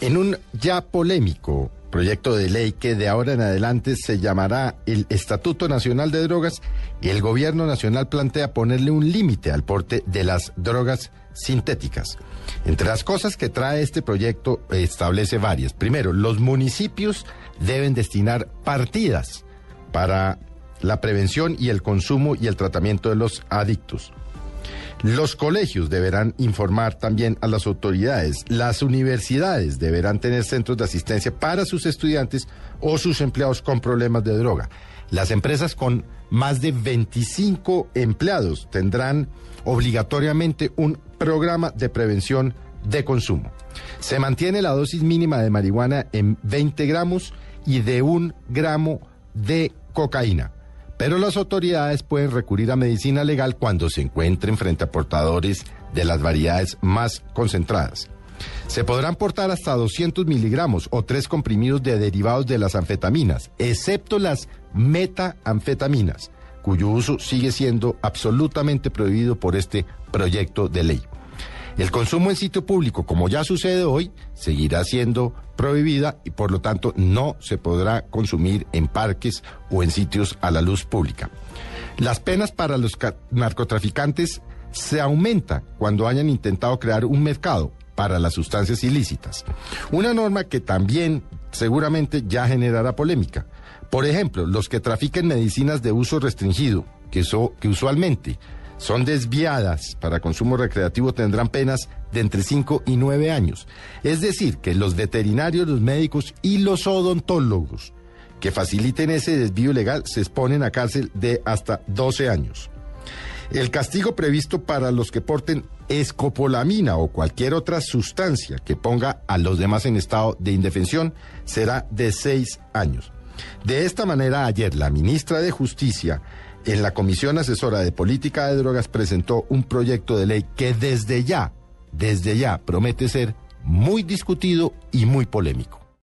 En un ya polémico proyecto de ley que de ahora en adelante se llamará el Estatuto Nacional de Drogas, el gobierno nacional plantea ponerle un límite al porte de las drogas sintéticas. Entre las cosas que trae este proyecto establece varias. Primero, los municipios deben destinar partidas para la prevención y el consumo y el tratamiento de los adictos. Los colegios deberán informar también a las autoridades. Las universidades deberán tener centros de asistencia para sus estudiantes o sus empleados con problemas de droga. Las empresas con más de 25 empleados tendrán obligatoriamente un programa de prevención de consumo. Se mantiene la dosis mínima de marihuana en 20 gramos y de un gramo de cocaína. Pero las autoridades pueden recurrir a medicina legal cuando se encuentren frente a portadores de las variedades más concentradas. Se podrán portar hasta 200 miligramos o tres comprimidos de derivados de las anfetaminas, excepto las metanfetaminas, cuyo uso sigue siendo absolutamente prohibido por este proyecto de ley. El consumo en sitio público, como ya sucede hoy, seguirá siendo prohibida y por lo tanto no se podrá consumir en parques o en sitios a la luz pública. Las penas para los narcotraficantes se aumentan cuando hayan intentado crear un mercado para las sustancias ilícitas. Una norma que también seguramente ya generará polémica. Por ejemplo, los que trafiquen medicinas de uso restringido, que usualmente son desviadas para consumo recreativo tendrán penas de entre 5 y 9 años. Es decir, que los veterinarios, los médicos y los odontólogos que faciliten ese desvío legal se exponen a cárcel de hasta 12 años. El castigo previsto para los que porten escopolamina o cualquier otra sustancia que ponga a los demás en estado de indefensión será de 6 años. De esta manera, ayer la ministra de Justicia en la Comisión Asesora de Política de Drogas presentó un proyecto de ley que desde ya, desde ya promete ser muy discutido y muy polémico.